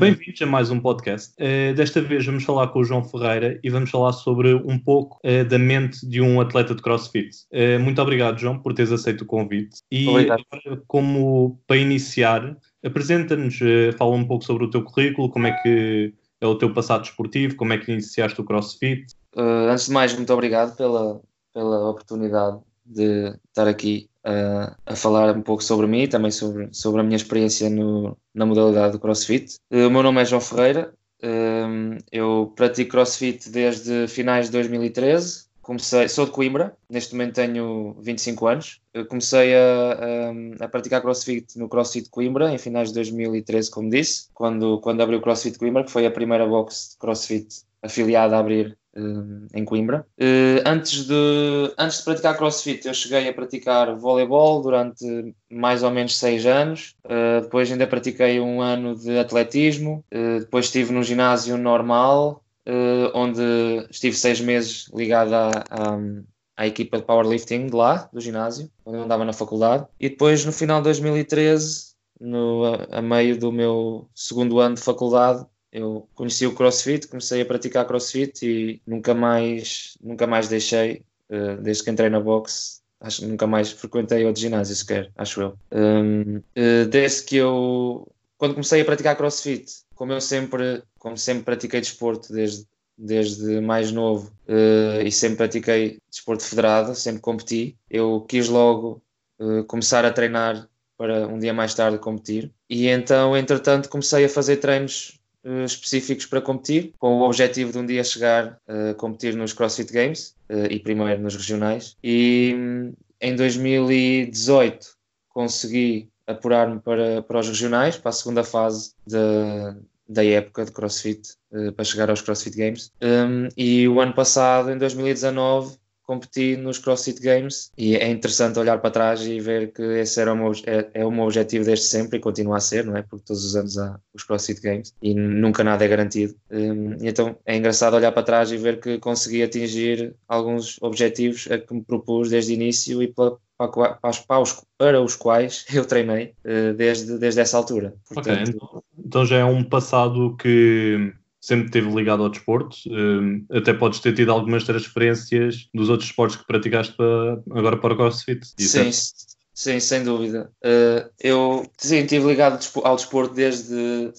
Bem-vindos a mais um podcast. Uh, desta vez vamos falar com o João Ferreira e vamos falar sobre um pouco uh, da mente de um atleta de CrossFit. Uh, muito obrigado, João, por teres aceito o convite. E obrigado. como para iniciar, apresenta-nos, fala um pouco sobre o teu currículo, como é que é o teu passado esportivo, como é que iniciaste o CrossFit. Antes de mais, muito obrigado pela, pela oportunidade de estar aqui uh, a falar um pouco sobre mim e também sobre, sobre a minha experiência no, na modalidade do CrossFit. Uh, o meu nome é João Ferreira, uh, eu pratico CrossFit desde finais de 2013. Comecei, sou de Coimbra, neste momento tenho 25 anos. Eu comecei a, a, a, praticar CrossFit no CrossFit Coimbra em finais de 2013, como disse, quando, quando abri o CrossFit Coimbra, que foi a primeira box de CrossFit afiliada a abrir em Coimbra. Eh, antes, de, antes de praticar crossfit, eu cheguei a praticar voleibol durante mais ou menos seis anos. Eh, depois ainda pratiquei um ano de atletismo. Eh, depois estive no ginásio normal, onde estive seis meses ligado à, à, à equipa de powerlifting de lá, do ginásio, onde eu andava na faculdade. E depois, no final de 2013, no, a meio do meu segundo ano de faculdade, eu conheci o CrossFit, comecei a praticar CrossFit e nunca mais, nunca mais deixei, uh, desde que entrei na box, acho que nunca mais frequentei outro ginásio sequer, acho eu. Um, uh, eh, desde que eu, quando comecei a praticar CrossFit, como eu sempre, como sempre pratiquei desporto desde desde mais novo uh, e sempre pratiquei desporto federado, sempre competi. Eu quis logo uh, começar a treinar para um dia mais tarde competir. E então, entretanto, comecei a fazer treinos específicos para competir, com o objetivo de um dia chegar a uh, competir nos CrossFit Games uh, e primeiro nos regionais. E um, em 2018 consegui apurar-me para, para os regionais, para a segunda fase da, da época de CrossFit, para chegar aos CrossFit Games. Um, e o ano passado, em 2019, competi nos CrossFit Games e é interessante olhar para trás e ver que esse era o meu, é, é o meu objetivo desde sempre e continua a ser, não é? Porque todos os anos há os CrossFit Games e nunca nada é garantido. Um, então é engraçado olhar para trás e ver que consegui atingir alguns objetivos a que me propus desde o início e para, para, para, os, para os quais eu treinei uh, desde, desde essa altura. Portanto, ok, então, então já é um passado que sempre esteve ligado ao desporto. Um, até podes ter tido algumas transferências dos outros esportes que praticaste para, agora para o CrossFit. Sim, sim, sem dúvida. Uh, eu sim, estive ligado ao desporto desde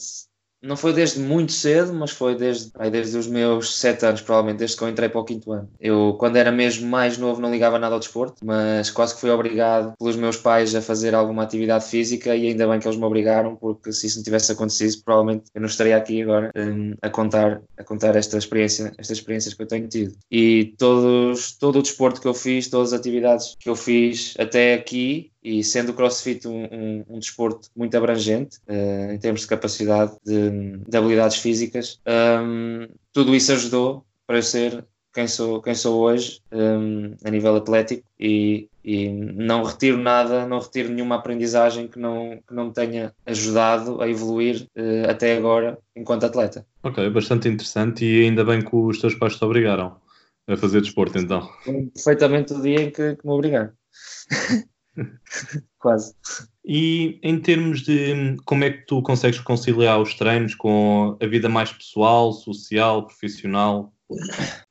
não foi desde muito cedo, mas foi desde, aí, desde os meus sete anos, provavelmente, desde que eu entrei para o quinto ano. Eu, quando era mesmo mais novo, não ligava nada ao desporto, mas quase que fui obrigado pelos meus pais a fazer alguma atividade física e ainda bem que eles me obrigaram, porque se isso não tivesse acontecido, provavelmente eu não estaria aqui agora um, a contar, a contar esta experiência, estas experiências que eu tenho tido. E todos, todo o desporto que eu fiz, todas as atividades que eu fiz até aqui, e sendo o CrossFit um, um, um desporto muito abrangente uh, em termos de capacidade de, de habilidades físicas, um, tudo isso ajudou para eu ser quem sou, quem sou hoje um, a nível atlético e, e, não retiro nada, não retiro nenhuma aprendizagem que não, que não me tenha ajudado a evoluir uh, até agora enquanto atleta. Ok, bastante interessante e ainda bem que os teus pais te obrigaram a fazer desporto então. Perfeitamente o dia em que, que me obrigaram. Quase. E em termos de como é que tu consegues conciliar os treinos com a vida mais pessoal, social, profissional?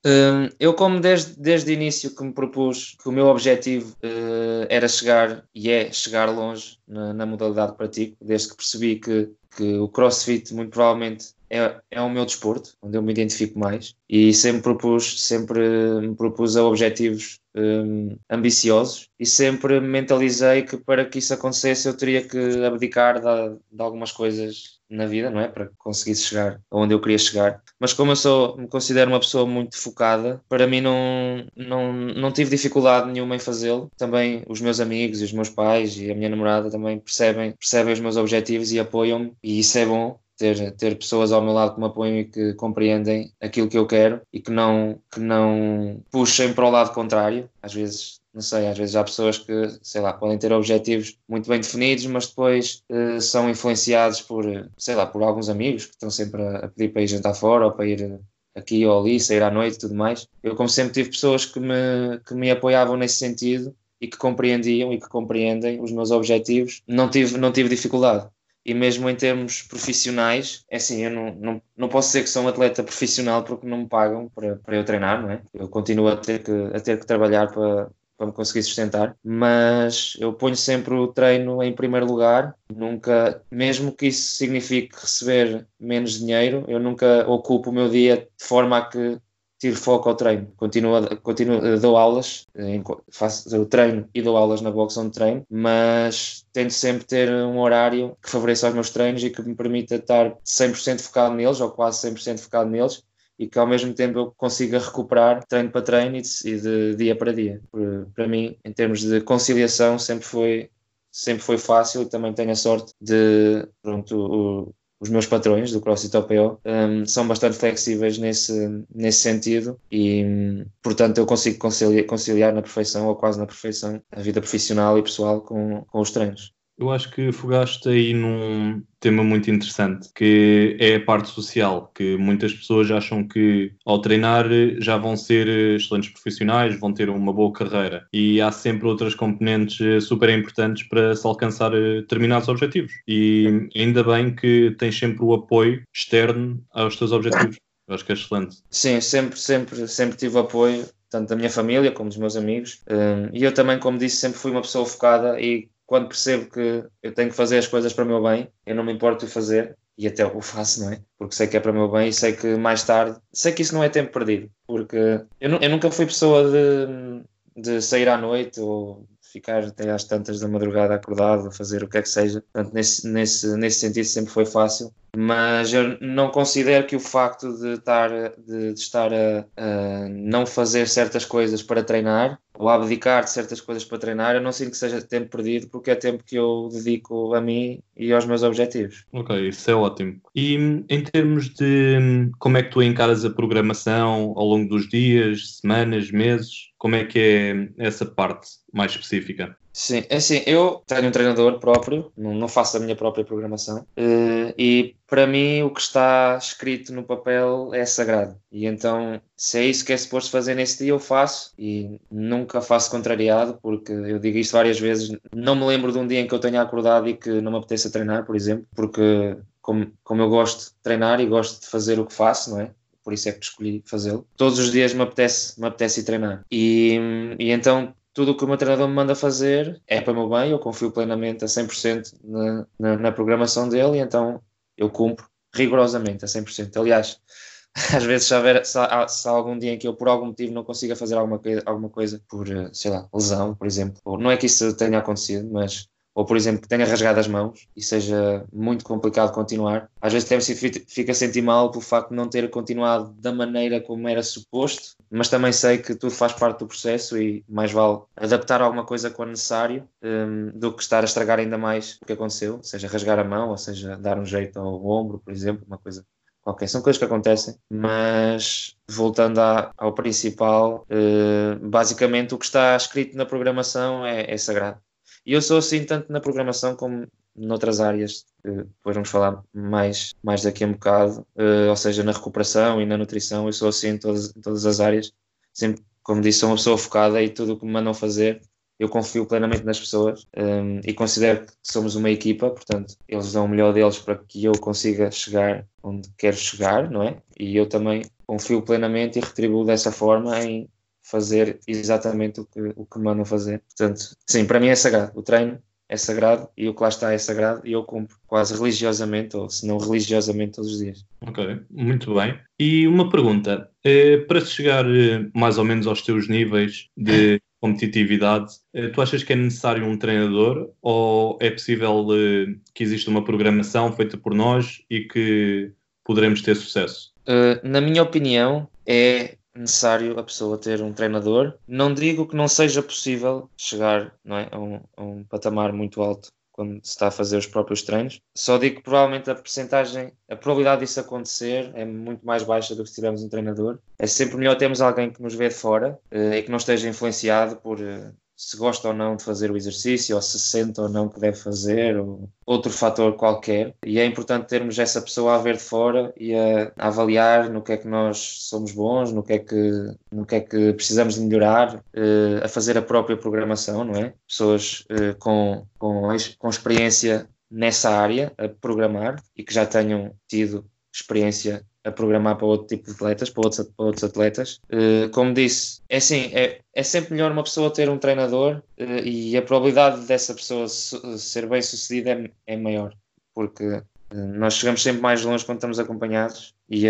Um, eu, como desde, desde o início que me propus que o meu objetivo uh, era chegar e é chegar longe na, na, modalidade que pratico, desde que percebi que, que o crossfit muito provavelmente é, é o meu desporto, onde eu me identifico mais e sempre propus, sempre me propus a objetivos um, ambiciosos e sempre mentalizei que para que isso acontecesse eu teria que abdicar de, de, algumas coisas na vida, não é? Para conseguir chegar aonde eu queria chegar. Mas como eu sou, me considero uma pessoa muito focada, para mim não, não, não tive dificuldade nenhuma em fazê-lo. Também os meus amigos e os meus pais e a minha namorada também percebem, percebem os meus objetivos e apoiam-me e isso é bom ter, ter pessoas ao meu lado que me apoiam e que compreendem aquilo que eu quero e que não, que não puxem para o lado contrário. Às vezes, não sei, às vezes há pessoas que, sei lá, podem ter objetivos muito bem definidos, mas depois uh, são influenciados por, sei lá, por alguns amigos que estão sempre a, a, pedir para ir jantar fora ou para ir aqui ou ali, sair à noite e tudo mais. Eu, como sempre, tive pessoas que me, que me apoiavam nesse sentido e que compreendiam e que compreendem os meus objetivos, não tive, não tive dificuldade. E mesmo em termos profissionais, é assim, eu não, não, não posso dizer que sou um atleta profissional porque não me pagam para, para eu treinar, não é? Eu continuo a ter que, a ter que trabalhar para, para me conseguir sustentar, mas eu ponho sempre o treino em primeiro lugar, nunca, mesmo que isso signifique receber menos dinheiro, eu nunca ocupo o meu dia de forma a que tiro foco ao treino. Continuo, continuo dou aulas, faço o treino e dou aulas na box onde treino, mas tento sempre ter um horário que favoreça os meus treinos e que me permita estar 100% focado neles, ou quase 100% focado neles, e que ao mesmo tempo eu consiga recuperar treino para treino e de, e de dia para dia. Para mim, em termos de conciliação, sempre foi sempre foi fácil e também tenho a sorte de pronto, os meus patrões do CrossFit OPO um, são bastante flexíveis nesse, nesse sentido e, portanto, eu consigo conciliar, conciliar na perfeição ou quase na perfeição a vida profissional e pessoal com, com os treinos. Eu acho que fogaste aí num tema muito interessante, que é a parte social, que muitas pessoas acham que ao treinar já vão ser excelentes profissionais, vão ter uma boa carreira. E há sempre outras componentes super importantes para se alcançar determinados objetivos. E ainda bem que tens sempre o apoio externo aos teus objetivos. Eu acho que é excelente. Sim, sempre, sempre, sempre tive apoio tanto da minha família como dos meus amigos. Hum, e eu também, como disse, sempre fui uma pessoa focada e quando percebo que eu tenho que fazer as coisas para o meu bem, eu não me importo de fazer e até o faço, não é? Porque sei que é para o meu bem e sei que mais tarde, sei que isso não é tempo perdido, porque eu, eu nunca fui pessoa de, de sair à noite ou ficar até às tantas da madrugada acordado, a fazer o que é que seja. Portanto, nesse, nesse, nesse sentido sempre foi fácil. Mas eu não considero que o facto de estar, de, de estar a, a, não fazer certas coisas para treinar ou abdicar de certas coisas para treinar, eu não sinto que seja tempo perdido, porque é tempo que eu dedico a mim e aos meus objetivos. Ok, isso é ótimo. E em termos de como é que tu encaras a programação ao longo dos dias, semanas, meses, como é que é essa parte mais específica? Sim, é assim, eu tenho um treinador próprio, não, faço a minha própria programação, uh, e para mim o que está escrito no papel é sagrado. E então, se é isso que é suposto fazer nesse dia, eu faço e nunca faço contrariado, porque eu digo isto várias vezes. Não me lembro de um dia em que eu tenha acordado e que não me apeteça treinar, por exemplo, porque como, como eu gosto de treinar e gosto de fazer o que faço, não é? Por isso é que escolhi fazê-lo. Todos os dias me apetece, me apetece ir treinar. E, e então tudo o que o meu treinador me manda fazer é para o meu bem, eu confio plenamente a 100% na, na, na programação dele e então eu cumpro rigorosamente a 100%. Aliás, às vezes se, houver, se, há, se há algum dia em que eu por algum motivo não consiga fazer alguma, alguma coisa por, eh, sei lá, lesão, por exemplo, não é que isso tenha acontecido, mas ou por exemplo que tenha rasgado as mãos e seja muito complicado continuar, às vezes até fica a sentir mal pelo facto de não ter continuado da maneira como era suposto, mas também sei que tudo faz parte do processo e mais vale adaptar alguma coisa quando necessário um, do que estar a estragar ainda mais o que aconteceu, seja rasgar a mão ou seja dar um jeito ao ombro, por exemplo, uma coisa Ok, são coisas que acontecem, mas voltando à, ao principal, uh, basicamente o que está escrito na programação é, é sagrado. E eu sou assim tanto na programação como noutras áreas, depois vamos falar mais, mais daqui a um bocado, uh, ou seja, na recuperação e na nutrição, eu sou assim em todas, em todas as áreas. Sempre, como disse, sou uma pessoa focada e tudo o que me mandam fazer, eu confio plenamente nas pessoas um, ehm, e considero que somos uma equipa, portanto, eles dão o melhor deles para que eu consiga chegar onde quero chegar, não é? E eu também confio plenamente e retribuo dessa forma em fazer exatamente o que, o que mandam fazer. Portanto, sim, para mim é sagrado. O treino é sagrado e o que lá está é sagrado e eu cumpro quase religiosamente, ou se não religiosamente, todos os dias. Ok, muito bem. E uma pergunta: eh, para chegar eh, mais ou menos aos teus níveis de competitividade, eh, tu achas que é necessário um treinador ou é possível que exista uma programação feita por nós e que poderemos ter sucesso? na minha opinião, é necessário a pessoa ter um treinador. Não digo que não seja possível chegar não é, a, um, a um patamar muito alto quando se está a fazer os próprios treinos. Só digo que provavelmente a percentagem, a probabilidade disso acontecer é muito mais baixa do que se tivermos um treinador. É sempre melhor termos alguém que nos vê de fora uh, e que não esteja influenciado por, uh, se gosta ou não de fazer o exercício, ou se sente ou não que deve fazer, ou outro fator qualquer. E é importante termos essa pessoa a ver de fora e a, avaliar no que é que nós somos bons, no que é que, no que, é que precisamos de melhorar, uh, a fazer a própria programação, não é? Pessoas uh, com, com, com experiência nessa área, a programar, e que já tenham tido experiência a programar para outro tipo de atletas, para outros, para outros atletas. Uh, como disse, é assim, é, é sempre melhor uma pessoa ter um treinador uh, e a probabilidade dessa pessoa ser bem sucedida é, é maior, porque uh, nós chegamos sempre mais longe quando estamos acompanhados e,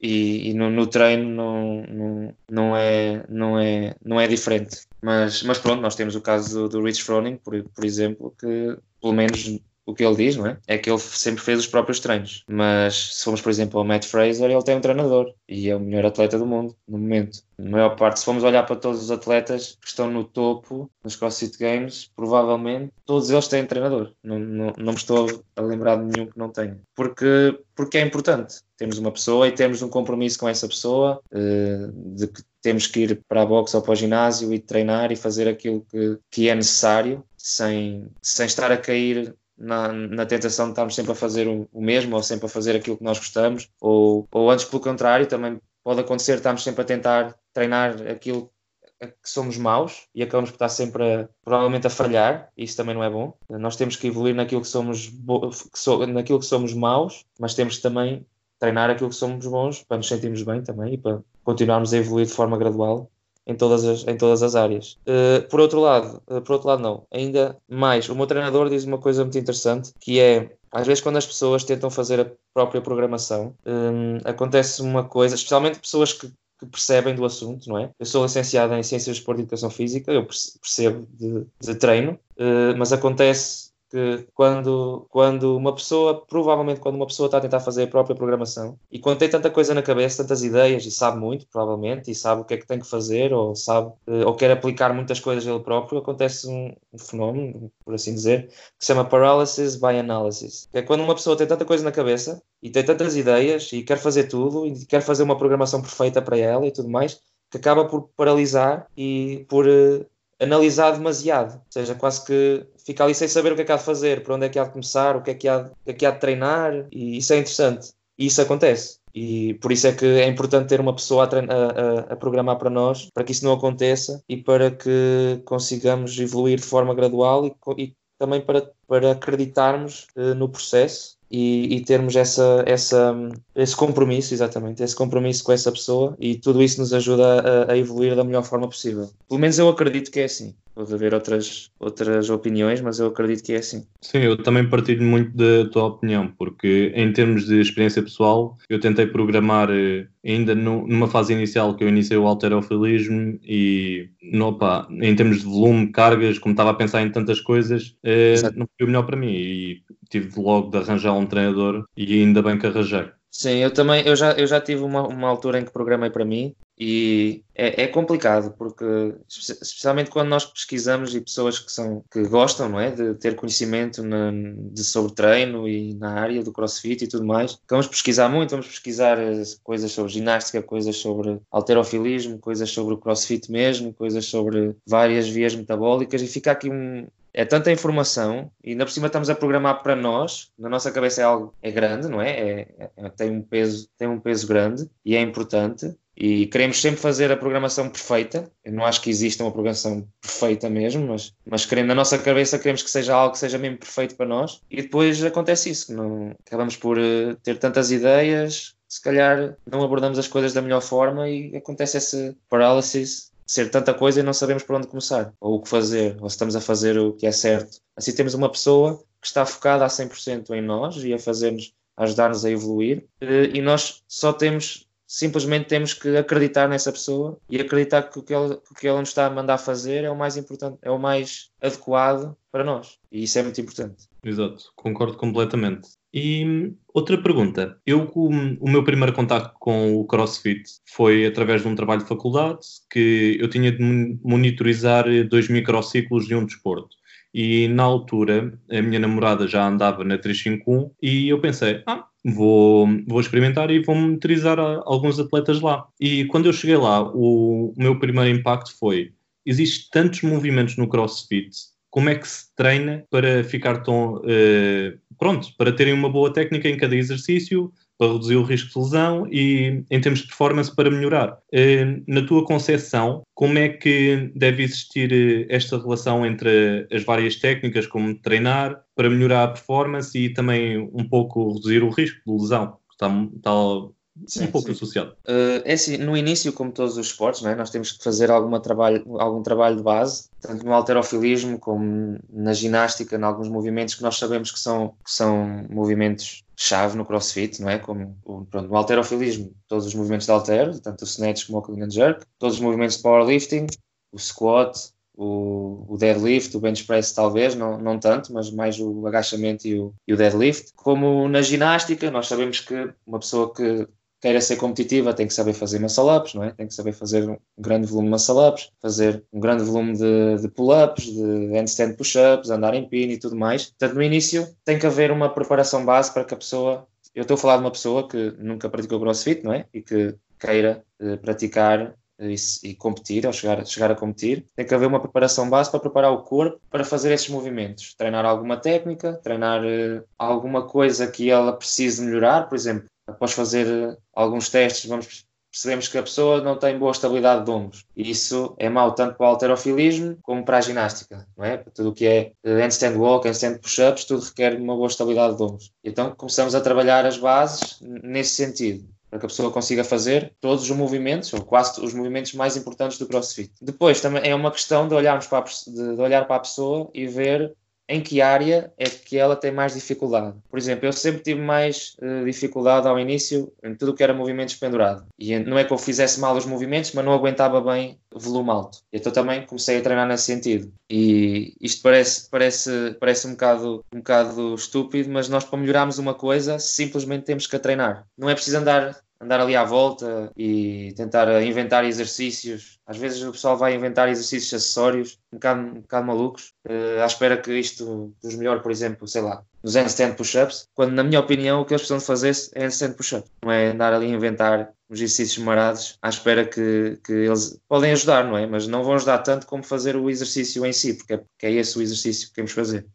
e, e no, no, treino não, não, não, é, não, é, não é diferente. Mas, mas pronto, nós temos o caso do, do Rich Froning, por, por exemplo, que pelo menos o que ele diz, não é? É que ele sempre fez os próprios treinos. Mas se formos, por exemplo, ao Matt Fraser, ele tem um treinador e é o melhor atleta do mundo no momento. Na maior parte, se formos olhar para todos os atletas que estão no topo nos CrossFit Games, provavelmente todos eles têm treinador. Não, não, não me estou a lembrar de nenhum que não tenha. Porque, porque é importante. Temos uma pessoa e temos um compromisso com essa pessoa uh, de que temos que ir para a boxe ou para o ginásio e treinar e fazer aquilo que, que é necessário sem, sem estar a cair na, na tentação de estarmos sempre a fazer o, o, mesmo ou sempre a fazer aquilo que nós gostamos, ou, ou antes pelo contrário, também pode acontecer estarmos sempre a tentar treinar aquilo que somos maus e acabamos por estar sempre a, provavelmente a falhar, isso também não é bom. Nós temos que evoluir naquilo que somos, que so, naquilo que somos maus, mas temos que também treinar aquilo que somos bons para nos sentirmos bem também e para continuarmos a evoluir de forma gradual em todas as, em todas as áreas. Uh, por outro lado, uh, por outro lado não, ainda mais, o meu treinador diz uma coisa muito interessante, que é, às vezes quando as pessoas tentam fazer a própria programação, um, acontece uma coisa, especialmente pessoas que, que percebem do assunto, não é? Eu sou licenciado em Ciências de Esporte e Educação Física, eu percebo de, de treino, mas acontece que quando, quando uma pessoa, provavelmente quando uma pessoa está a tentar fazer a própria programação e quando tem tanta coisa na cabeça, tantas ideias e sabe muito, provavelmente, e sabe o que é que tem que fazer ou sabe, eh, ou quer aplicar muitas coisas ele próprio, acontece um, um fenómeno, por assim dizer, que se chama paralysis by analysis. Que é quando uma pessoa tem tanta coisa na cabeça e tem tantas ideias e quer fazer tudo e quer fazer uma programação perfeita para ela e tudo mais, que acaba por paralisar e por uh, analisar demasiado, ou seja, quase que fica ali sem saber o que é que há de fazer, para onde é que há de começar, o que é que há, de, que é que há de treinar, e isso é interessante. E isso acontece. E por isso é que é importante ter uma pessoa a, a, a, programar para nós, para que isso não aconteça e para que consigamos evoluir de forma gradual e, e também para, para acreditarmos uh, no processo e, e, termos essa, essa, esse compromisso, exatamente, esse compromisso com essa pessoa e tudo isso nos ajuda a, a, evoluir da melhor forma possível. Pelo menos eu acredito que é assim. Pode haver outras, outras opiniões, mas eu acredito que é assim. Sim, eu também partilho muito da tua opinião, porque em termos de experiência pessoal, eu tentei programar eh, ainda no, numa fase inicial que eu iniciei o alterofilismo e no, opa, em termos de volume, cargas, como estava a pensar em tantas coisas, eh, não foi o melhor para mim e tive logo de arranjar um treinador e ainda bem que arranjei. Sim, eu também, eu já, eu já tive uma, uma altura em que programei para mim e é, é, complicado porque especialmente quando nós pesquisamos e pessoas que são que gostam não é de ter conhecimento na, de sobre treino e na área do CrossFit e tudo mais vamos pesquisar muito vamos pesquisar eh, coisas sobre ginástica coisas sobre alterofilismo coisas sobre o CrossFit mesmo coisas sobre várias vias metabólicas e fica aqui um é tanta informação e ainda por cima estamos a programar para nós, na nossa cabeça é algo é grande, não é? é, é tem um peso tem um peso grande e é importante e queremos sempre fazer a programação perfeita. Eu não acho que exista uma programação perfeita mesmo, mas, mas querendo, na nossa cabeça queremos que seja algo que seja mesmo perfeito para nós. E depois acontece isso, não, acabamos por uh, ter tantas ideias, se calhar não abordamos as coisas da melhor forma e acontece esse paralysis ser tanta coisa e não sabemos por onde começar, ou o que fazer, ou se estamos a fazer o que é certo. Assim temos uma pessoa que está focada a 100% em nós e a fazer-nos, ajudar-nos a evoluir, eh, e nós só temos simplesmente temos que acreditar nessa pessoa e acreditar que o que, ela, o que ela nos está a mandar fazer é o mais importante, é o mais adequado para nós. E isso é muito importante. Exato, concordo completamente. E outra pergunta. Eu, o, meu primeiro contato com o CrossFit foi através de um trabalho de faculdade que eu tinha de monitorizar dois microciclos de um desporto. E na altura a minha namorada já andava na 351 e eu pensei, ah, vou, vou experimentar e vou monitorizar alguns atletas lá. E quando eu cheguei lá, o, o meu primeiro impacto foi existem tantos movimentos no CrossFit, como é que se treina para ficar tão uh, pronto, para terem uma boa técnica em cada exercício, para reduzir o risco de lesão e em termos de performance para melhorar. Uh, na tua concepção, como é que deve existir uh, esta relação entre as várias técnicas, como treinar para melhorar a performance e também um pouco reduzir o risco de lesão? Está, está Sim, um pouco sim. associado. Uh, é assim, no início, como todos os esportes, é? nós temos que fazer alguma trabalho, algum trabalho de base, tanto no alterofilismo como na ginástica, em alguns movimentos que nós sabemos que são, que são movimentos chave no crossfit, não é? Como pronto, no alterofilismo, todos os movimentos de altero, tanto o snatch como o clean and jerk, todos os movimentos de powerlifting, o squat, o, o, deadlift, o bench press talvez, não, não tanto, mas mais o agachamento e o, e o deadlift. Como na ginástica, nós sabemos que uma pessoa que queira ser competitiva tem que saber fazer muscle-ups, não é? Tem que saber fazer um grande volume de muscle-ups, fazer um grande volume de, de pull-ups, de handstand push-ups, andar em pin e tudo mais. Portanto, no início tem que haver uma preparação base para que a pessoa... Eu estou a falar de uma pessoa que nunca praticou crossfit, não é? E que queira eh, praticar e, e, competir, ao chegar, chegar a competir, tem que haver uma preparação base para preparar o corpo para fazer esses movimentos. Treinar alguma técnica, treinar uh, alguma coisa que ela precise melhorar, por exemplo, após fazer eh, alguns testes, vamos percebemos que a pessoa não tem boa estabilidade de ombros. E isso é mau tanto para o alterofilismo como para a ginástica, não é? Tudo o que é eh, handstand walk, handstand push-ups, tudo requer uma boa estabilidade de ombros. Então começamos a trabalhar as bases nesse sentido para que a pessoa consiga fazer todos os movimentos, ou quase os movimentos mais importantes do CrossFit. Depois também é uma questão de olharmos para a, de olhar para a pessoa e ver em que área é que ela tem mais dificuldade. Por exemplo, eu sempre tive mais uh, dificuldade ao início em tudo o que era movimentos pendurado. E não é que eu fizesse mal os movimentos, mas não aguentava bem volume alto. Então também comecei a treinar nesse sentido. E isto parece, parece, parece um, bocado, um bocado estúpido, mas nós para melhorarmos uma coisa simplesmente temos que a treinar. Não é preciso andar andar ali à volta e tentar inventar exercícios. Às vezes o pessoal vai inventar exercícios acessórios, um bocado, um bocado malucos, uh, à espera que isto os melhor, por exemplo, sei lá, nos handstand push-ups, quando na minha opinião o que eles precisam de fazer é handstand push-ups, não é andar ali a inventar os exercícios marados à espera que, que eles podem ajudar, não é? Mas não vão ajudar tanto como fazer o exercício em si, porque é, porque é esse o exercício que queremos fazer.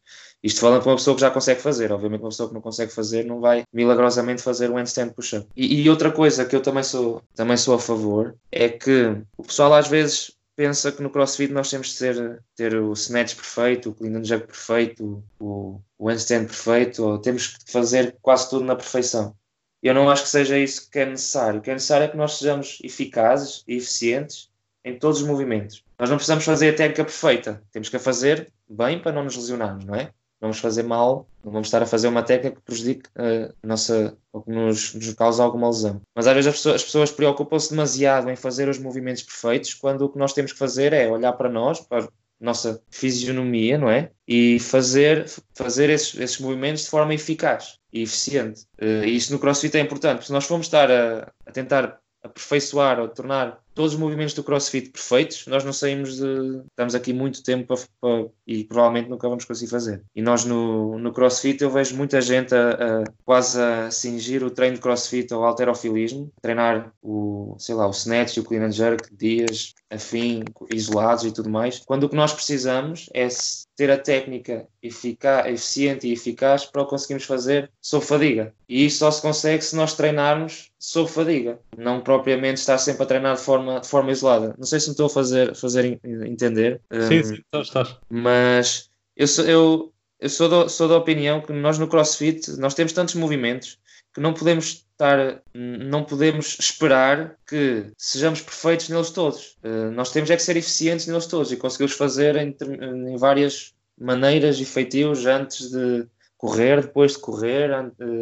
Isto falando para uma pessoa que já consegue fazer. Obviamente, uma pessoa que não consegue fazer não vai milagrosamente fazer um handstand push-up. E, e, outra coisa que eu também sou, também sou a favor é que o pessoal às vezes pensa que no CrossFit nós temos de ser, ter o snatch perfeito, o clean and jerk perfeito, o, o handstand perfeito, ou temos que fazer quase tudo na perfeição. Eu não acho que seja isso que é necessário. O que é necessário é que nós sejamos eficazes e eficientes em todos os movimentos. Nós não precisamos fazer a técnica perfeita, temos que a fazer bem para não nos lesionarmos, não é? Vamos fazer mal, não vamos estar a fazer uma técnica que prejudique a nossa, ou que nos, nos cause alguma lesão. Mas às vezes as pessoas, as pessoas preocupam-se demasiado em fazer os movimentos perfeitos, quando o que nós temos que fazer é olhar para nós, para a nossa fisionomia, não é? E fazer, fazer esses, esses movimentos de forma eficaz e eficiente. Eh, e isso no CrossFit é importante, porque se nós formos estar a, a tentar aperfeiçoar ou tornar todos os movimentos do CrossFit perfeitos, nós não saímos de. Estamos aqui muito tempo e provavelmente nunca vamos conseguir fazer. E nós no, no CrossFit eu vejo muita gente a, a quase a cingir o treino de CrossFit ao alterofilismo, treinar o, sei lá, o snatch e o clean and jerk dias afim, isolados e tudo mais, quando o que nós precisamos é ter a técnica eficaz, eficiente e eficaz para o conseguirmos fazer sob fadiga. E isso só se consegue se nós treinarmos sob fadiga, não propriamente estar sempre a treinar de forma, de forma isolada. Não sei se me estou a fazer, fazer entender. Sim, um, sim, estás. Mas eu sou, eu, eu sou, do, sou da opinião que nós no CrossFit nós temos tantos movimentos que não podemos estar, não podemos esperar que sejamos perfeitos neles todos. Uh, nós temos é que ser eficientes neles todos e conseguimos fazer em, em várias maneiras e feitios antes de correr, depois de correr,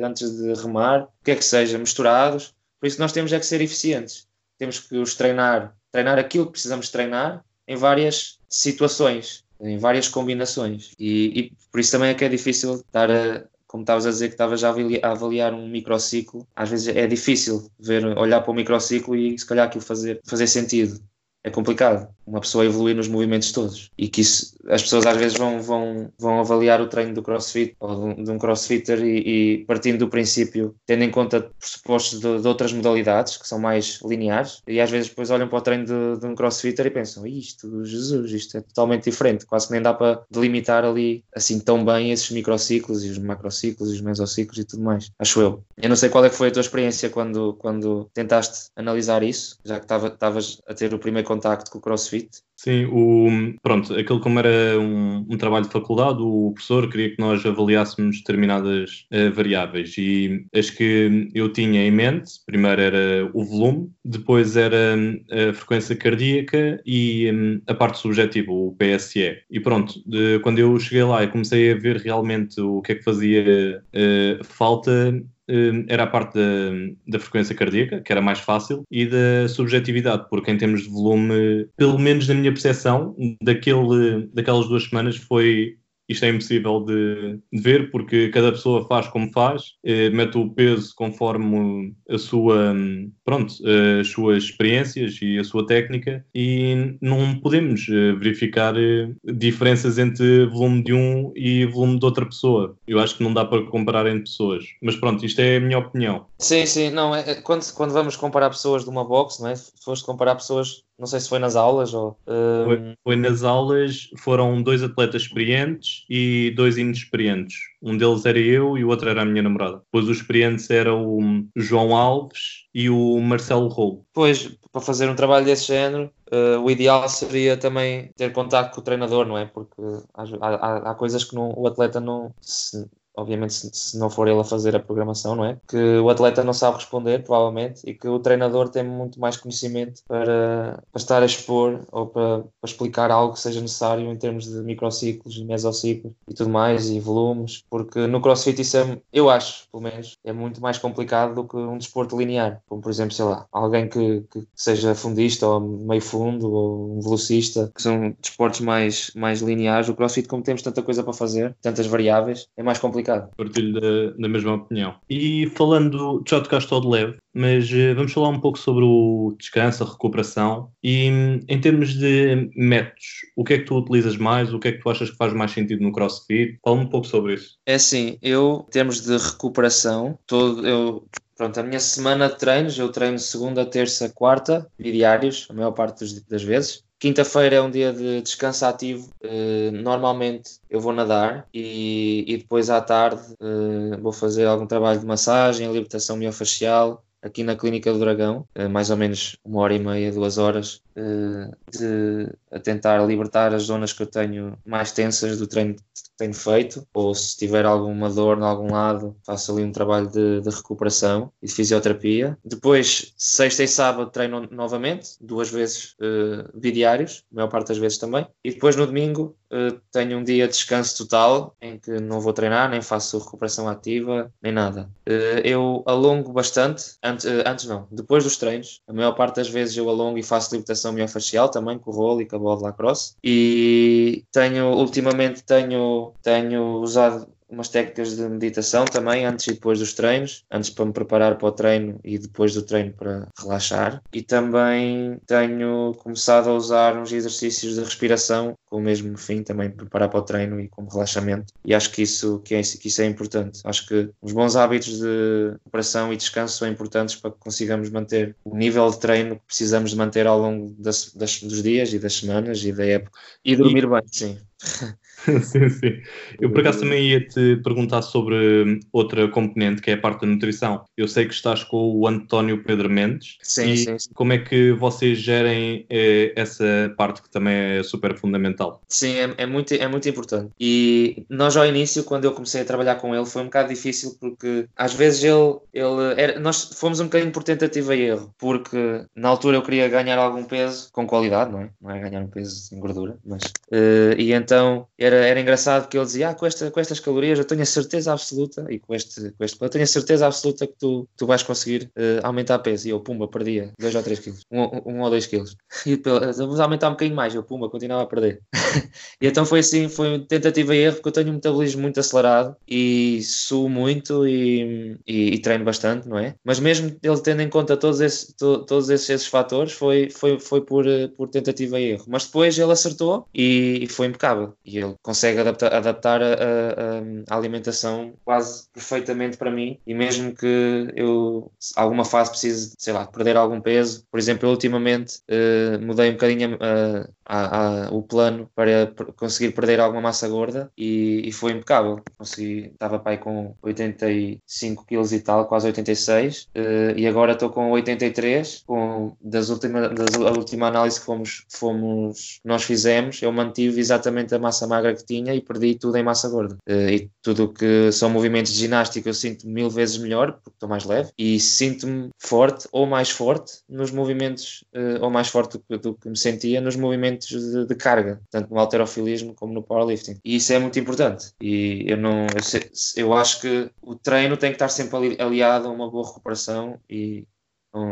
antes de remar, o que é que seja, misturados. Por isso nós temos é que ser eficientes. Temos que os treinar, treinar aquilo que precisamos treinar em várias situações, em várias combinações. E, e por isso também é que é difícil estar a, como estavas a dizer que estavas a avaliar um microciclo, às vezes é difícil ver, olhar para o microciclo e se calhar aquilo fazer, fazer sentido. É complicado. Uma pessoa evoluir nos movimentos todos. E que isso, as pessoas às vezes vão, vão, vão avaliar o treino do crossfit ou de, um crossfitter e, e, partindo do princípio, tendo em conta pressupostos de, de, outras modalidades que são mais lineares, e às vezes depois olham para o treino de, de um crossfitter e pensam: isto, Jesus, isto é totalmente diferente, quase que nem dá para delimitar ali assim tão bem esses microciclos e os macrociclos e os mesociclos e tudo mais, acho eu. Eu não sei qual é que foi a tua experiência quando, quando tentaste analisar isso, já que estavas a ter o primeiro contacto com o CrossFit. Sim, o, pronto, aquilo como era um, um, trabalho de faculdade, o professor queria que nós avaliássemos determinadas uh, variáveis e as que eu tinha em mente, primeiro era o volume, depois era hum, a frequência cardíaca e um, a parte subjetiva, o PSE. E pronto, de, quando eu cheguei lá e comecei a ver realmente o que é que fazia uh, falta, era a parte da, da, frequência cardíaca, que era mais fácil, e da subjetividade, porque em termos de volume, pelo menos na minha percepção, daquele, daquelas duas semanas foi isto é impossível de, de, ver porque cada pessoa faz como faz, eh, mete o peso conforme a sua, pronto, as suas experiências e a sua técnica e não podemos eh, verificar eh, diferenças entre volume de um e volume de outra pessoa. Eu acho que não dá para comparar entre pessoas. Mas pronto, isto é a minha opinião. Sim, sim, não, é, quando, quando vamos comparar pessoas de uma box, não é? Foste comparar pessoas não sei se foi nas aulas ou. Uh... Foi, foi, nas aulas, foram dois atletas experientes e dois inexperientes. Um deles era eu e o outro era a minha namorada. Depois os experientes eram o João Alves e o Marcelo Rolo. Pois, para fazer um trabalho desse género, uh, o ideal seria também ter contato com o treinador, não é? Porque há, há, há coisas que não, o atleta não. Se, obviamente se, se, não for ele a fazer a programação, não é? Que o atleta não sabe responder, provavelmente, e que o treinador tem muito mais conhecimento para, para estar a expor ou para, para, explicar algo que seja necessário em termos de microciclos, mesociclos e tudo mais, e volumes, porque no crossfit isso é, eu acho, pelo menos, é muito mais complicado do que um desporto linear, como por exemplo, sei lá, alguém que, que seja fundista ou meio fundo ou um velocista, que são desportos mais, mais lineares. O crossfit, como temos tanta coisa para fazer, tantas variáveis, é mais complicado complicado. Partilho da, da mesma opinião. E falando, já tocaste ao de leve, mas uh, vamos falar um pouco sobre o descanso, a recuperação e em termos de métodos, o que é que tu utilizas mais, o que é que tu achas que faz mais sentido no CrossFit? Fala um pouco sobre isso. É assim, eu, em termos de recuperação, todo, eu Pronto, a minha semana de treinos, eu treino segunda, terça, quarta, diários, a maior parte das vezes. Quinta-feira é um dia de descanso ativo. Uh, normalmente eu vou nadar e, e depois à tarde uh, vou fazer algum trabalho de massagem, libertação miofascial aqui na Clínica do Dragão, uh, mais ou menos uma hora e meia, duas horas, de, a tentar libertar as zonas que eu tenho mais tensas do treino que tenho feito, ou se tiver alguma dor em algum lado, faço ali um trabalho de, de recuperação e de fisioterapia. Depois, sexta e sábado, treino novamente, duas vezes uh, bidiários, a maior parte das vezes também. E depois no domingo uh, tenho um dia de descanso total, em que não vou treinar, nem faço recuperação ativa, nem nada. Uh, eu alongo bastante, antes, antes não, depois dos treinos, a maior parte das vezes eu alongo e faço libertação miofascial também, com o rolo e com de lacrosse. E tenho, ultimamente tenho tenho, usado umas técnicas de meditação também antes e depois dos treinos, antes para me preparar para o treino e depois do treino para relaxar. E também tenho começado a usar uns exercícios de respiração com o mesmo fim, também preparar para o treino e como relaxamento. E acho que isso, que, é, que isso é importante. Acho que os bons hábitos de recuperação e descanso são importantes para que consigamos manter o nível de treino que precisamos de manter ao longo das, das, dos dias e das semanas e da época. E dormir e... bem, sim. sim, sim. Eu por acaso também ia te perguntar sobre outra componente que é a parte da nutrição. Eu sei que estás com o António Pedro Mendes. Sim, sim, sim. Como é que vocês gerem eh, essa parte que também é super fundamental? Sim, é, é, muito, é muito importante. E nós ao início, quando eu comecei a trabalhar com ele, foi um bocado difícil porque às vezes ele, ele era, nós fomos um bocadinho por tentativa e erro, porque na altura eu queria ganhar algum peso com qualidade, não é? Não é ganhar um peso em gordura, mas uh, e então era era, engraçado que ele dizia: ah, com, esta, com estas calorias eu tenho a certeza absoluta, e com este, com este eu tenho a certeza absoluta que tu, tu vais conseguir uh, aumentar peso. E eu, pumba, perdia 2 ou 3 quilos, 1 um, um ou 2 quilos. E vamos aumentar um bocadinho mais, eu, pumba, continuava a perder. e então foi assim, foi tentativa e erro, porque eu tenho um metabolismo muito acelerado e suo muito e, e, e treino bastante, não é? Mas mesmo ele tendo em conta todos esses, to, todos esses, esses fatores, foi, foi, foi por, eh, por tentativa e erro. Mas depois ele acertou e, e foi impecável. E ele consegue adaptar, adaptar a, a, alimentação quase perfeitamente para mim. E mesmo que eu, alguma fase, precise, sei lá, perder algum peso, por exemplo, eu ultimamente uh, mudei um bocadinho a, a, o plano para conseguir perder alguma massa gorda e, e foi impecável. Consegui, estava pai com 85 quilos e tal, quase 86, uh, eh, e agora estou com 83. Com, das última, das, a última análise que fomos, fomos, nós fizemos, eu mantive exatamente a massa magra que tinha e perdi tudo em massa gorda. Uh, e tudo que são movimentos de ginástica eu sinto mil vezes melhor, porque estou mais leve, e sinto-me forte ou mais forte nos movimentos, uh, ou mais forte do do que me sentia nos movimentos de, de, carga, tanto no alterofilismo como no powerlifting. E isso é muito importante. E eu não, eu, sei, eu acho que o treino tem que estar sempre aliado a uma boa recuperação e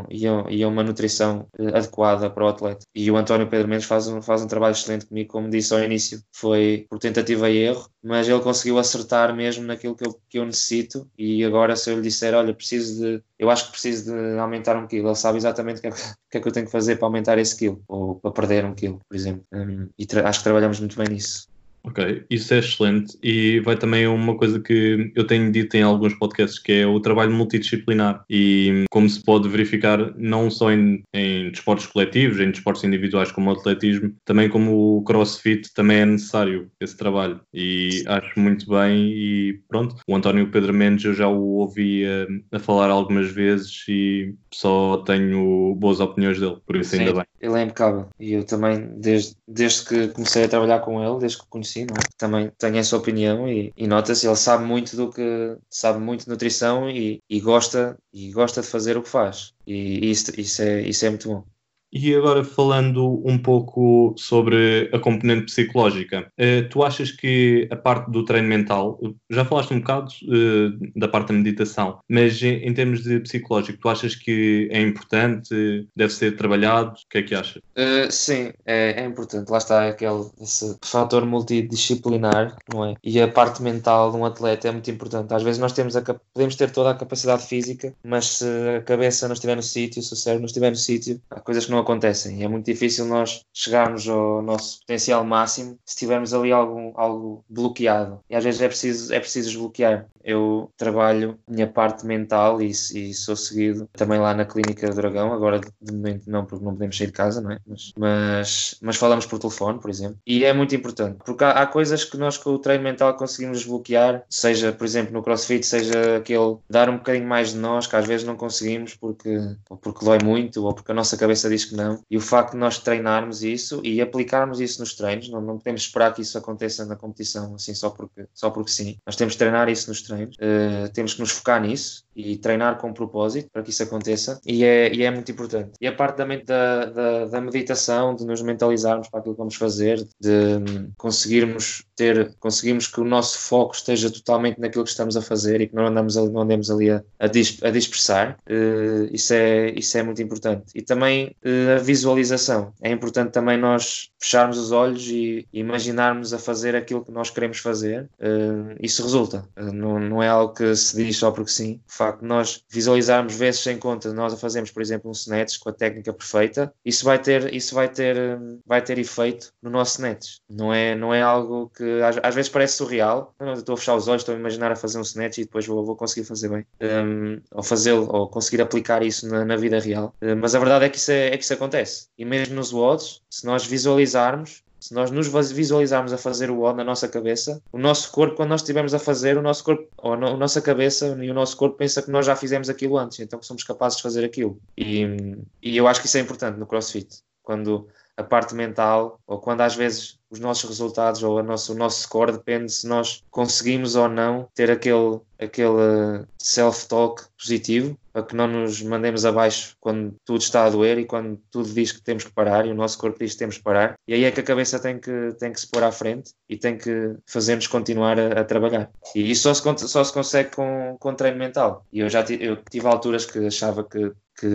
e, uma nutrição uh, adequada para o atleta. E o António Pedro Mendes faz um, faz um trabalho excelente comigo, como disse ao início, foi por tentativa e erro, mas ele conseguiu acertar mesmo naquilo que eu, que eu necessito. E agora, se eu lhe disser, olha, preciso de, eu acho que preciso de aumentar um quilo, ele sabe exatamente o que, é, que, é que eu tenho que fazer para aumentar esse quilo, ou para perder um quilo, por exemplo. Um, e acho que trabalhamos muito bem nisso. Ok, isso é excelente. E vai também uma coisa que eu tenho dito em alguns podcasts que é o trabalho multidisciplinar. E como se pode verificar não só em, em desportos coletivos, em desportos individuais como o atletismo, também como o crossfit também é necessário esse trabalho. E acho muito bem. E pronto, o António Pedro Mendes eu já o ouvi a, a falar algumas vezes e só tenho boas opiniões dele, por isso Sim, ainda bem. Ele é impecável. E eu também desde, desde que comecei a trabalhar com ele, desde que o conheci, não é? também tenho essa opinião e, e nota-se, ele sabe muito do que sabe muito de nutrição e, e, gosta e gosta de fazer o que faz. E isso, isso, é, isso é muito bom. E agora falando um pouco sobre a componente psicológica, uh, tu achas que a parte do treino mental, já falaste um bocado uh, da parte da meditação, mas em, termos de psicológico, tu achas que é importante, deve ser trabalhado? O que é que achas? Uh, sim, é, é, importante. Lá está aquele esse fator multidisciplinar, não é? E a parte mental de um atleta é muito importante. Às vezes nós temos a, podemos ter toda a capacidade física, mas se a cabeça não estiver no sítio, se o cérebro não estiver no sítio, há coisas que não acontecem. É muito difícil nós chegarmos ao nosso potencial máximo se tivermos ali algo, algo bloqueado. E às vezes é preciso, é preciso desbloquear. Eu trabalho minha parte mental e, e sou seguido também lá na Clínica do Dragão. Agora, de momento, não, porque não podemos sair de casa, não é? Mas, mas, mas falamos por telefone, por exemplo. E é muito importante, porque há, há coisas que nós com o treino mental conseguimos desbloquear, seja, por exemplo, no CrossFit, seja aquele dar um bocadinho mais de nós, que às vezes não conseguimos porque, ou porque dói muito, ou porque a nossa cabeça diz que não. E o facto de nós treinarmos isso e aplicarmos isso nos treinos, não, não podemos esperar que isso aconteça na competição assim só porque, só porque sim. Nós temos de treinar isso nos treinos, uh, temos que nos focar nisso e treinar com propósito para que isso aconteça e é, e é muito importante. E a parte da, da, da, meditação, de nos mentalizarmos para aquilo que vamos fazer, de conseguirmos ter, conseguirmos que o nosso foco esteja totalmente naquilo que estamos a fazer e que não andamos ali, não andemos ali a, a, dispersar, uh, isso, é, isso é muito importante. E também uh, a visualização. É importante também nós fecharmos os olhos e imaginarmos a fazer aquilo que nós queremos fazer. Uh, isso resulta. não, não é algo que se diz só porque sim facto de nós visualizarmos vezes sem conta, nós a fazemos, por exemplo, um snatch com a técnica perfeita, isso vai ter, isso vai ter, vai ter efeito no nosso snatch. Não é, não é algo que às, às vezes parece surreal. Não, estou a fechar os olhos, estou a imaginar a fazer um snatch e depois vou, vou conseguir fazer bem. Um, ou fazê-lo, ou conseguir aplicar isso na, na vida real. Um, mas a verdade é que, isso é, é que isso acontece. E mesmo nos WODs, se nós visualizarmos, se nós nos visualizarmos a fazer o O na nossa cabeça, o nosso corpo, quando nós estivermos a fazer, o nosso corpo, ou a nossa cabeça e o nosso corpo pensa que nós já fizemos aquilo antes, então que somos capazes de fazer aquilo. E, e eu acho que isso é importante no CrossFit. Quando a parte mental, ou quando às vezes os nossos resultados ou a nosso, o nosso score depende se nós conseguimos ou não ter aquele, aquele self-talk positivo para que não nos mandemos abaixo quando tudo está a doer e quando tudo diz que temos que parar e o nosso corpo diz que temos que parar. E aí é que a cabeça tem que, tem que se pôr à frente e tem que fazer-nos continuar a, a, trabalhar. E isso só se, só se consegue com, com treino mental. E eu já eu tive alturas que achava que, que,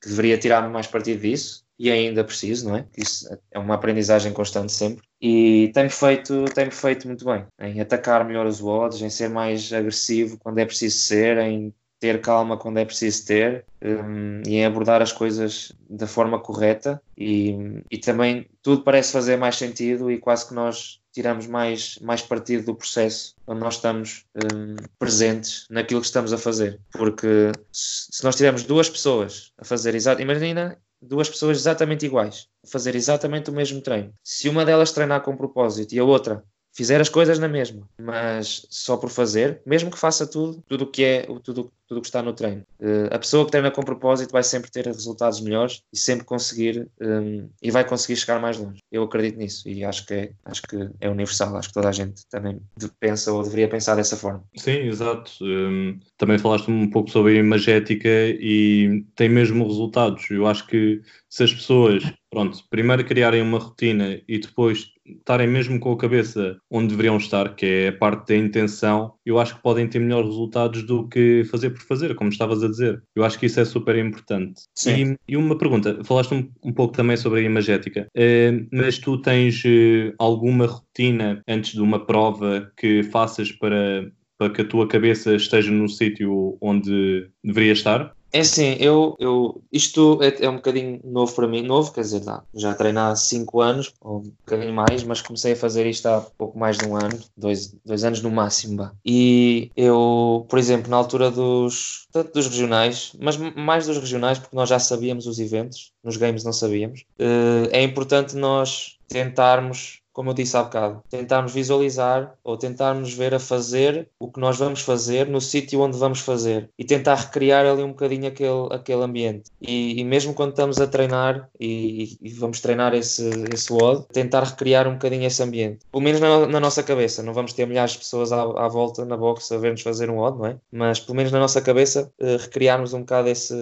que deveria tirar mais partido disso e ainda preciso, não é? Isso é uma aprendizagem constante sempre. E tem-me feito, tem feito muito bem em atacar melhor os odds, em ser mais agressivo quando é preciso ser, em ter calma quando é preciso ter um, e em abordar as coisas da forma correta e, e também tudo parece fazer mais sentido e quase que nós tiramos mais, mais partido do processo quando nós estamos um, presentes naquilo que estamos a fazer. Porque se nós tivermos duas pessoas a fazer exato, imagina duas pessoas exatamente iguais, fazer exatamente o mesmo treino. Se uma delas treinar com propósito e a outra fizer as coisas na mesma, mas só por fazer, mesmo que faça tudo, tudo o que é, tudo, tudo que está no treino. Uh, a pessoa que treina com propósito vai sempre ter resultados melhores e sempre conseguir um, e vai conseguir chegar mais longe. Eu acredito nisso e acho que é, acho que é universal. Acho que toda a gente também pensa ou deveria pensar dessa forma. Sim, exato. Um, também falaste um pouco sobre a imagética e tem mesmo resultados. Eu acho que se as pessoas, pronto, primeiro criarem uma rotina e depois estarem mesmo com a cabeça onde deveriam estar, que é a parte da intenção, eu acho que podem ter melhores resultados do que fazer por fazer, como estavas a dizer. Eu acho que isso é super importante. E, e, uma pergunta, falaste um, um, pouco também sobre a imagética, uh, mas tu tens uh, alguma rotina antes de uma prova que faças para, para que a tua cabeça esteja no sítio onde deveria estar? É assim, eu, eu, isto é, é, um bocadinho novo para mim, novo, quer dizer, já treino há 5 anos, ou um bocadinho mais, mas comecei a fazer isto há pouco mais de um ano, dois, dois anos no máximo. E eu, por exemplo, na altura dos, tanto dos regionais, mas mais dos regionais, porque nós já sabíamos os eventos, nos games não sabíamos, eh, é importante nós tentarmos como eu disse há bocado, tentarmos visualizar ou tentarmos ver a fazer o que nós vamos fazer no sítio onde vamos fazer e tentar recriar ali um bocadinho aquele, aquele ambiente. E, e mesmo quando estamos a treinar e, e, vamos treinar esse, esse WOD, tentar recriar um bocadinho esse ambiente. Pelo menos na, na nossa cabeça. Não vamos ter milhares de pessoas à, à, volta na box a ver-nos fazer um WOD, não é? Mas pelo menos na nossa cabeça uh, recriarmos um bocado esse,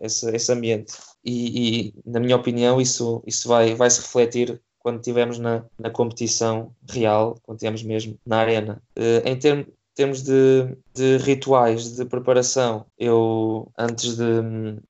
esse, esse ambiente. E, e, na minha opinião, isso, isso vai, vai se refletir quando estivermos na, na competição real, quando estivermos mesmo na arena. Uh, em termos termos de, de, rituais de preparação, eu antes de,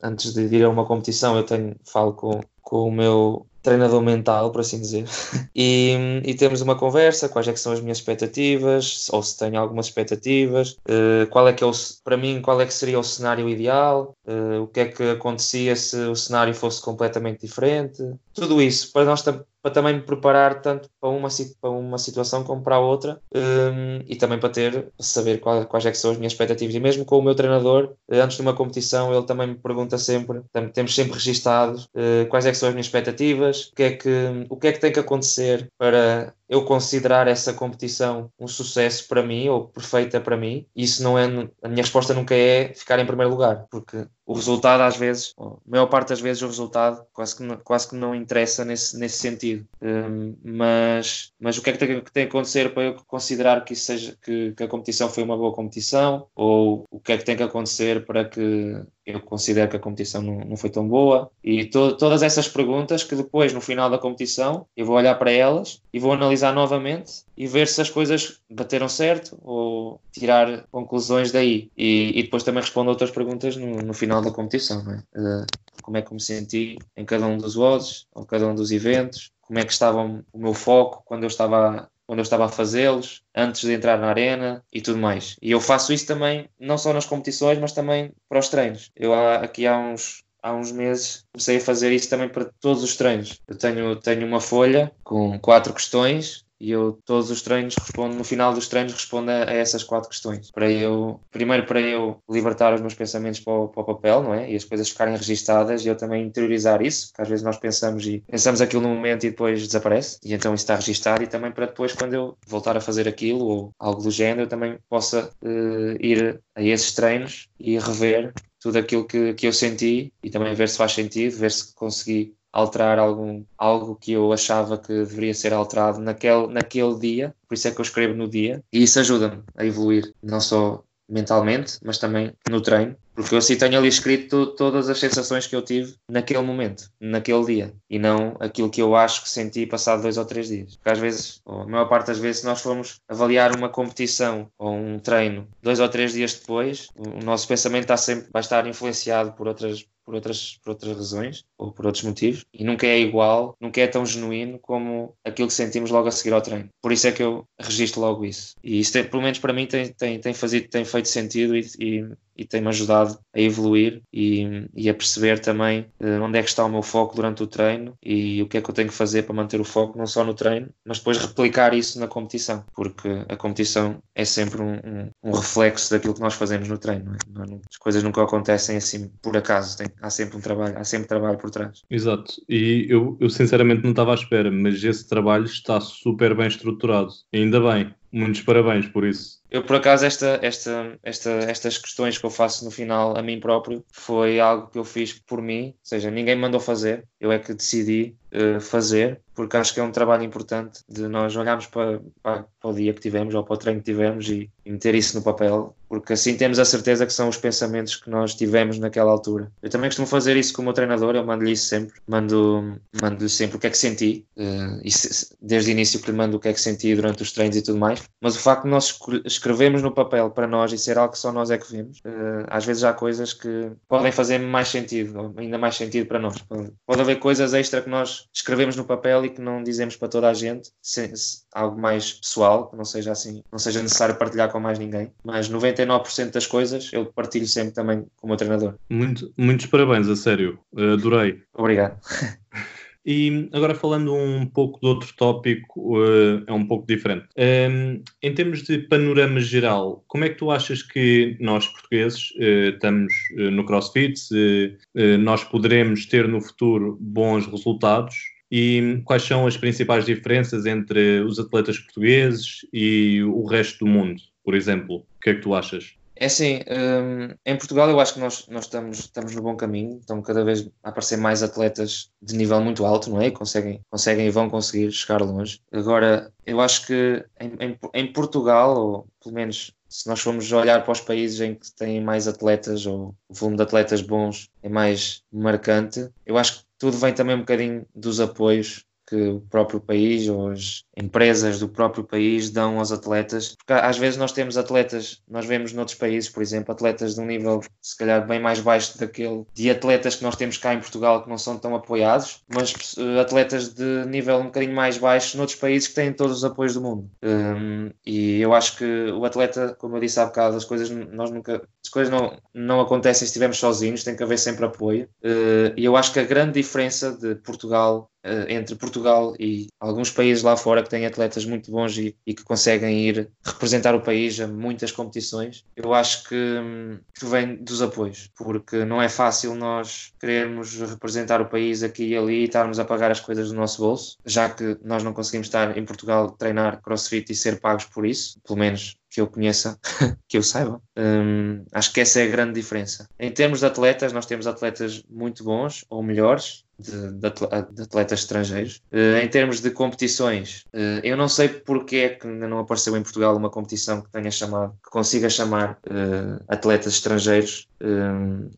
antes de ir a uma competição, eu tenho, falo com, com o meu treinador mental, por assim dizer, e, e, temos uma conversa, quais é que são as minhas expectativas, ou se tenho algumas expectativas, uh, qual é que é o, para mim, qual é que seria o cenário ideal, uh, o que é que acontecia se o cenário fosse completamente diferente, tudo isso, para nós para também me preparar tanto para uma, para uma situação como para a outra um, e também para ter, saber quais, quais é são as minhas expectativas. E mesmo com o meu treinador, eh, antes de uma competição, ele também me pergunta sempre, temos sempre registados uh, quais é são as minhas expectativas, o que, é que, o que é que tem que acontecer para eu considerar essa competição um sucesso para mim ou perfeita para mim. Isso não é, a minha resposta nunca é ficar em primeiro lugar, porque o resultado às vezes, a maior parte das vezes o resultado quase que não, quase que não interessa nesse, nesse sentido. Um, mas, mas o que é que tem, que tem que acontecer para eu considerar que, seja, que, que, a competição foi uma boa competição? Ou o que é que tem que acontecer para que eu considero que a competição não, não foi tão boa? E to, todas essas perguntas que depois, no final da competição, eu vou olhar para elas e vou analisar novamente e ver se as coisas bateram certo ou tirar conclusões daí. E, e depois também respondo outras perguntas no, no final da competição, é? uh, como é que me senti em cada um dos odds, ou cada um dos eventos, como é que estava o meu foco quando eu estava quando eu estava a fazê-los, antes de entrar na arena e tudo mais. E eu faço isso também, não só nas competições, mas também para os treinos. Eu aqui há uns, há uns meses comecei a fazer isso também para todos os treinos. Eu tenho, tenho uma folha com quatro questões e eu todos os treinos respondo no final dos treinos respondo a, a, essas quatro questões para eu primeiro para eu libertar os meus pensamentos para o, para o, papel não é e as coisas ficarem registadas e eu também interiorizar isso que às vezes nós pensamos e pensamos aquilo no momento e depois desaparece e então isso está registado e também para depois quando eu voltar a fazer aquilo ou algo do género eu também possa uh, ir a esses treinos e rever tudo aquilo que, que eu senti e também ver se faz sentido ver se consegui alterar algum, algo que eu achava que deveria ser alterado naquele, naquele dia, por isso é que eu escrevo no dia, e isso ajuda-me a evoluir, não só mentalmente, mas também no treino, porque eu assim tenho ali escrito todas as sensações que eu tive naquele momento, naquele dia, e não aquilo que eu acho que senti passado dois ou três dias. Porque às vezes, ou a maior parte das vezes, se nós formos avaliar uma competição ou um treino dois ou três dias depois, o nosso pensamento está sempre, vai estar influenciado por outras por outras, por outras razões ou por outros motivos e nunca é igual, nunca é tão genuíno como aquilo que sentimos logo a seguir ao treino. Por isso é que eu registro logo isso. E isso, tem, pelo menos para mim, tem, tem, tem, fazido, tem feito sentido e, e, e tem-me ajudado a evoluir e, e, a perceber também uh, onde é que está o meu foco durante o treino e o que é que eu tenho que fazer para manter o foco não só no treino, mas depois replicar isso na competição, porque a competição é sempre um, um, um reflexo daquilo que nós fazemos no treino. Não é? As coisas nunca acontecem assim por acaso, tem, há sempre um trabalho, há sempre trabalho por trás. Exato, e eu, eu sinceramente não estava à espera, mas esse trabalho está super bem estruturado, ainda bem. Muitos parabéns por isso. Eu, por acaso, esta, esta, esta, estas questões que eu faço no final a mim próprio foi algo que eu fiz por mim, ou seja, ninguém me mandou fazer, eu é que decidi uh, fazer, porque acho que é um trabalho importante de nós olharmos para, para, para, o dia que tivemos ou para o treino que tivemos e, e, meter isso no papel, porque assim temos a certeza que são os pensamentos que nós tivemos naquela altura. Eu também costumo fazer isso com o meu treinador, eu mando-lhe isso sempre, mando-lhe mando sempre o que é que senti, uh, se, desde o início que lhe mando o que é que senti durante os treinos e tudo mais, mas o facto de nós escrevemos no papel para nós e ser algo que só nós é que vemos, uh, às vezes há coisas que podem fazer mais sentido, ainda mais sentido para nós. Pode, pode haver coisas extra que nós escrevemos no papel e que não dizemos para toda a gente, se, se, algo mais pessoal, que não seja assim, não seja necessário partilhar com mais ninguém, mas 99% das coisas eu partilho sempre também com o meu treinador. Muito, muitos parabéns, a sério, adorei. Obrigado. E agora falando um pouco de outro tópico, uh, é um pouco diferente. Um, ehm, em termos de panorama geral, como é que tu achas que nós portugueses uh, estamos uh, no CrossFit, se nós poderemos ter no futuro bons resultados e quais são as principais diferenças entre os atletas portugueses e o resto do mundo, por exemplo? O que é que tu achas? É assim, um, em Portugal eu acho que nós, nós estamos, estamos no bom caminho, estão cada vez a aparecer mais atletas de nível muito alto, não é? Conseguem, conseguem e vão conseguir chegar longe. Agora, eu acho que em, em, em Portugal, ou pelo menos se nós formos olhar para os países em que têm mais atletas ou o volume de atletas bons é mais marcante, eu acho que tudo vem também um bocadinho dos apoios que o próprio país ou as empresas do próprio país dão aos atletas. Porque às vezes nós temos atletas, nós vemos noutros países, por exemplo, atletas de um nível se calhar bem mais baixo daquele de atletas que nós temos cá em Portugal que não são tão apoiados, mas uh, atletas de nível um bocadinho mais baixo noutros países que têm todos os apoios do mundo. Um, e eu acho que o atleta, como eu disse há bocado, as coisas nós nunca as coisas não, não acontecem se estivermos sozinhos, tem que haver sempre apoio. Uh, e eu acho que a grande diferença de Portugal entre Portugal e alguns países lá fora que têm atletas muito bons e, e, que conseguem ir representar o país a muitas competições, eu acho que, hum, vem dos apoios, porque não é fácil nós querermos representar o país aqui e ali e estarmos a pagar as coisas do nosso bolso, já que nós não conseguimos estar em Portugal treinar crossfit e ser pagos por isso, pelo menos que eu conheça, que eu saiba. Um, acho que essa é a grande diferença. Em termos de atletas, nós temos atletas muito bons ou melhores, de, de, atletas estrangeiros. Uh, em termos de competições, uh, eu não sei porque é que ainda não apareceu em Portugal uma competição que tenha chamado, que consiga chamar uh, atletas estrangeiros,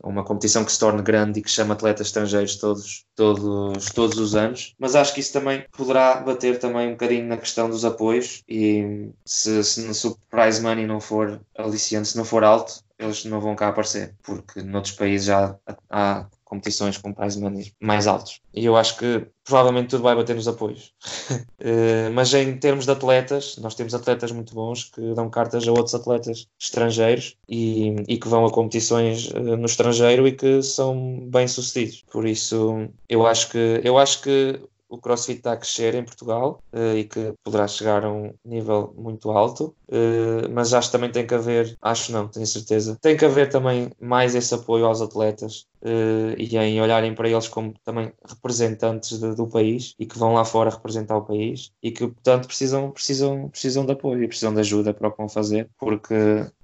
uma competição que se torne grande e que chame atletas estrangeiros todos, todos, todos os anos. Mas acho que isso também poderá bater também um bocadinho na questão dos apoios e se, se, se o prize money não for aliciante, se não for alto, eles não vão cá aparecer, porque noutros países já há competições com prize money mais altos. E eu acho que provavelmente tudo vai bater nos apoios. uh, mas em termos de atletas, nós temos atletas muito bons que dão cartas a outros atletas estrangeiros e, e que vão a competições uh, no estrangeiro e que são bem sucedidos. Por isso, eu acho que eu acho que o CrossFit está a crescer em Portugal uh, e que poderá chegar a um nível muito alto, uh, mas acho que também tem que haver, acho não, tenho certeza, tem que haver também mais esse apoio aos atletas uh, e em olharem para eles como também representantes de, do país e que vão lá fora representar o país e que, portanto, precisam, precisam, precisam de apoio e precisam de ajuda para o que vão fazer, porque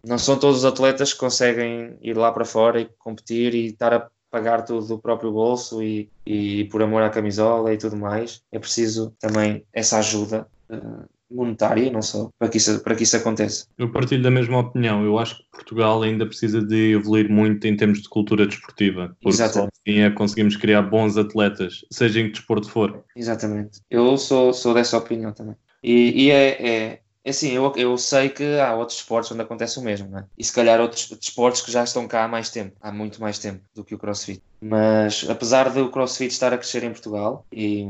não são todos os atletas que conseguem ir lá para fora e competir e estar a pagar tudo do próprio bolso e, e por amor à camisola e tudo mais. É preciso também essa ajuda uh, monetária, não só, para que, isso, para que isso aconteça. Eu partilho da mesma opinião. Eu acho que Portugal ainda precisa de evoluir muito em termos de cultura desportiva. Porque Exatamente. só assim é conseguimos criar bons atletas, seja em que desporto for. Exatamente. Eu sou, sou dessa opinião também. E, e é, é, é assim, eu, eu sei que há outros esportes onde acontece o mesmo, não é? E se calhar outros esportes que já estão cá há mais tempo, há muito mais tempo do que o CrossFit. Mas apesar do CrossFit estar a crescer em Portugal, e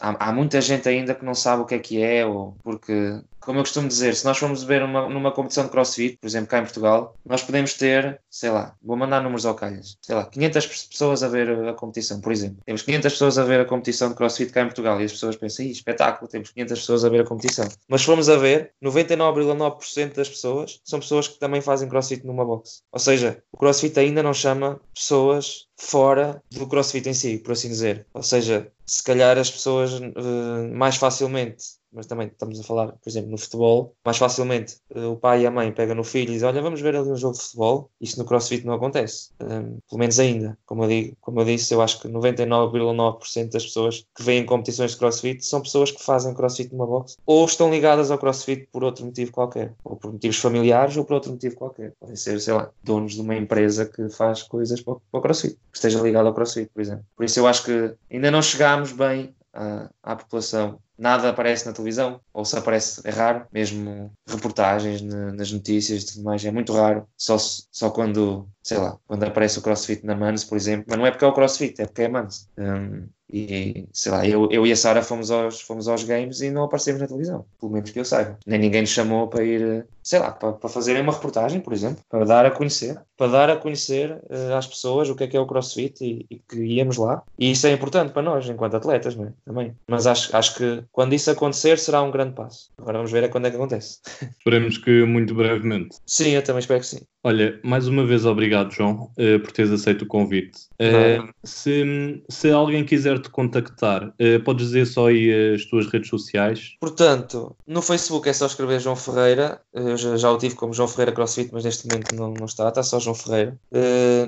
há, há, muita gente ainda que não sabe o que é que é, ou porque, como eu costumo dizer, se nós formos ver uma, numa competição de CrossFit, por exemplo, cá em Portugal, nós podemos ter, sei lá, vou mandar números ao calhas, sei lá, 500 pessoas a ver a competição, por exemplo. Temos 500 pessoas a ver a competição de CrossFit cá em Portugal e as pessoas pensam, espetáculo, temos 500 pessoas a ver a competição. Mas se formos a ver, 99,9% das pessoas são pessoas que também fazem CrossFit numa box. Ou seja, o CrossFit ainda não chama pessoas fora do CrossFit em si, por assim dizer. Ou seja, se calhar as pessoas uh, mais facilmente mas também estamos a falar, por exemplo, no futebol, mais facilmente uh, o pai e a mãe pegam no filho e dizem, olha, vamos ver ali um jogo de futebol. Isso no CrossFit não acontece, um, pelo menos ainda. Como eu, digo, como eu disse, eu acho que 99,9% das pessoas que vêm em competições de CrossFit são pessoas que fazem CrossFit numa box ou estão ligadas ao CrossFit por outro motivo qualquer, ou por motivos familiares ou por outro motivo qualquer. Podem ser, sei lá, donos de uma empresa que faz coisas para, para o CrossFit, que esteja ligado ao CrossFit, por exemplo. Por isso eu acho que ainda não chegámos bem à, à população nada aparece na televisão, ou se aparece é raro, mesmo reportagens nas notícias e tudo mais, é muito raro, só, só quando, sei lá, quando aparece o CrossFit na Mans, por exemplo, mas não é porque é o CrossFit, é porque é Mans. Um, e sei lá, eu, eu e a Sara fomos aos, fomos aos games e não aparecemos na televisão, pelo menos que eu saiba. Nem ninguém nos chamou para ir, sei lá, para, para fazerem uma reportagem, por exemplo, para dar a conhecer, para dar a conhecer uh, às pessoas o que é que é o CrossFit e, e, que íamos lá. E isso é importante para nós, enquanto atletas, é? Também. Mas acho, acho que quando isso acontecer será um grande passo. Agora vamos ver é quando é que acontece. Esperemos que muito brevemente. Sim, eu também espero que sim. Olha, mais uma vez obrigado, João, uh, por teres aceito o convite. Uh, se, se alguém quiser te contactar, uh, podes dizer só aí as tuas redes sociais? Portanto, no Facebook é só escrever João Ferreira. Eu já, já o tive como João Ferreira CrossFit, mas neste momento não, não está, está só João Ferreira.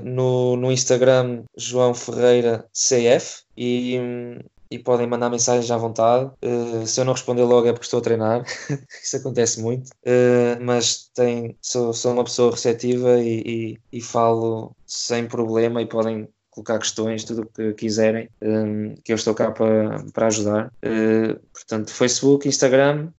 no, no Instagram, João Ferreira CF. E, e podem mandar mensagens à vontade. Uh, se eu não responder logo é porque estou a treinar, isso acontece muito, uh, mas tem, sou, sou uma pessoa receptiva e, e, e, falo sem problema e podem colocar questões, tudo o que quiserem, um, que eu estou cá para, para ajudar. Portanto, Facebook, Instagram,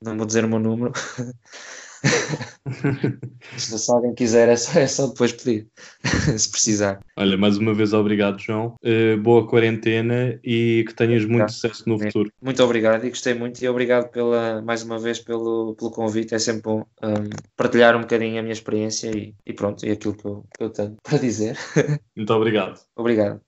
não vou dizer o meu número. Se alguém quiser, é só, é só depois pedir, se precisar. Olha, mais uma vez obrigado, João. Uh, boa quarentena e que tenhas muito sucesso no futuro. Muito obrigado e gostei muito e obrigado pela, mais uma vez pelo, pelo convite. É sempre bom um, partilhar um bocadinho a minha experiência e, e pronto, e aquilo que eu, que eu tenho para dizer. Muito obrigado. Obrigado.